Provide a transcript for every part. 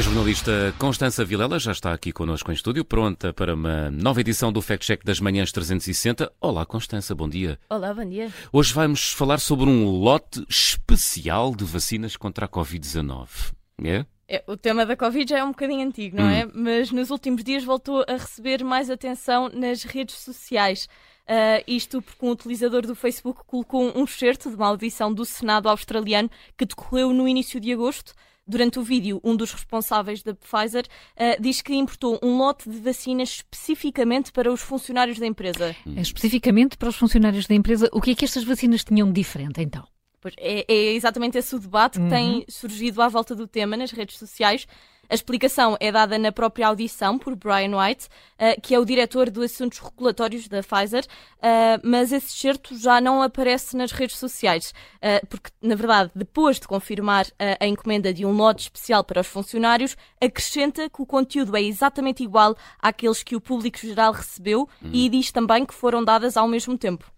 A jornalista Constança Vilela já está aqui connosco em estúdio, pronta para uma nova edição do Fact Check das Manhãs 360. Olá, Constança, bom dia. Olá, bom dia. Hoje vamos falar sobre um lote especial de vacinas contra a Covid-19. É? É, o tema da Covid já é um bocadinho antigo, não Hum. é? Mas nos últimos dias voltou a receber mais atenção nas redes sociais. Ah, isto porque um utilizador do Facebook colocou um excerto de uma audição do Senado australiano que decorreu no início de agosto. Durante o vídeo, um dos responsáveis da Pfizer ah, diz que importou um lote de vacinas especificamente para os funcionários da empresa. Especificamente para os funcionários da empresa, o que é que estas vacinas tinham de diferente então? Pois é, é exatamente esse o debate que tem surgido à volta do tema nas redes sociais. A explicação é dada na própria audição por Brian White, eh, que é o diretor de assuntos regulatórios da Pfizer, eh, mas esse excerto já não aparece nas redes sociais, eh, porque, na verdade, depois de confirmar a encomenda de um lote especial para os funcionários, acrescenta que o conteúdo é exatamente igual àqueles que o público geral recebeu e diz também que foram dadas ao mesmo tempo.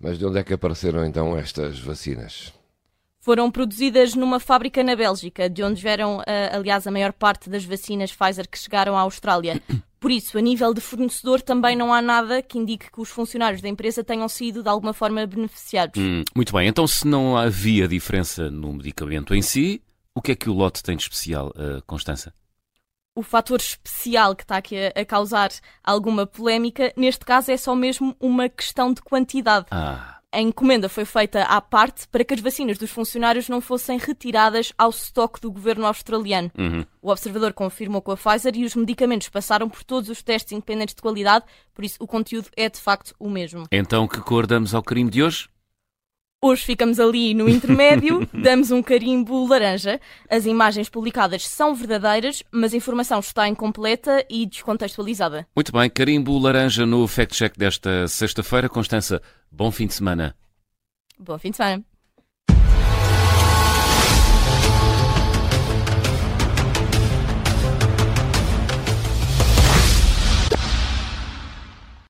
Mas de onde é que apareceram então estas vacinas? Foram produzidas numa fábrica na Bélgica, de onde vieram, ah, aliás, a maior parte das vacinas Pfizer que chegaram à Austrália. Por isso, a nível de fornecedor, também não há nada que indique que os funcionários da empresa tenham sido de alguma forma beneficiados. Hum, muito bem, então se não havia diferença no medicamento em si, o que é que o lote tem de especial, eh, Constança? O fator especial que está aqui a, a causar alguma polémica, neste caso, é só mesmo uma questão de quantidade. Ah, A encomenda foi feita à parte para que as vacinas dos funcionários não fossem retiradas ao estoque do governo australiano. uhum. O observador confirmou com a Pfizer e os medicamentos passaram por todos os testes independentes de qualidade, por isso o conteúdo é de facto o mesmo. então que cor damos ao carimbo de hoje? Hoje ficamos ali no intermédio, damos um carimbo laranja. As imagens publicadas são verdadeiras, mas a informação está incompleta e descontextualizada. Muito bem, carimbo laranja no Fact Check desta sexta-feira. Constança, bom fim de semana. Bom fim de semana.